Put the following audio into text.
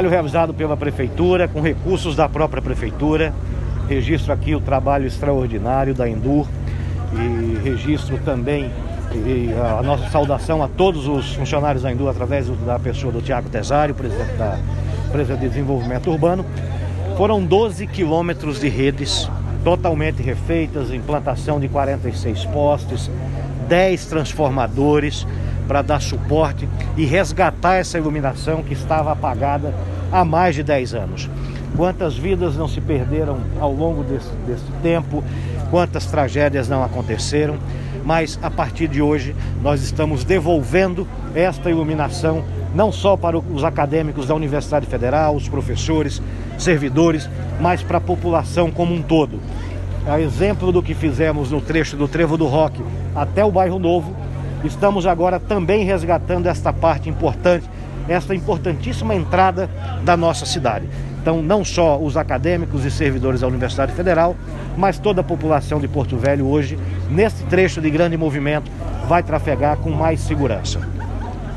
Trabalho realizado pela Prefeitura, com recursos da própria Prefeitura. Registro aqui o trabalho extraordinário da Endur e registro também a nossa saudação a todos os funcionários da Endur através da pessoa do Tiago Tesário, presidente da empresa de desenvolvimento urbano. Foram 12 quilômetros de redes totalmente refeitas, implantação de 46 postes, 10 transformadores para dar suporte e resgatar essa iluminação que estava apagada há mais de 10 anos. Quantas vidas não se perderam ao longo desse, desse tempo, quantas tragédias não aconteceram, mas a partir de hoje nós estamos devolvendo esta iluminação não só para os acadêmicos da Universidade Federal, os professores, servidores, mas para a população como um todo. A exemplo do que fizemos no trecho do Trevo do Roque até o Bairro Novo, estamos agora também resgatando esta parte importante, esta importantíssima entrada da nossa cidade. Então, não só os acadêmicos e servidores da Universidade Federal, mas toda a população de Porto Velho hoje, nesse trecho de grande movimento, vai trafegar com mais segurança.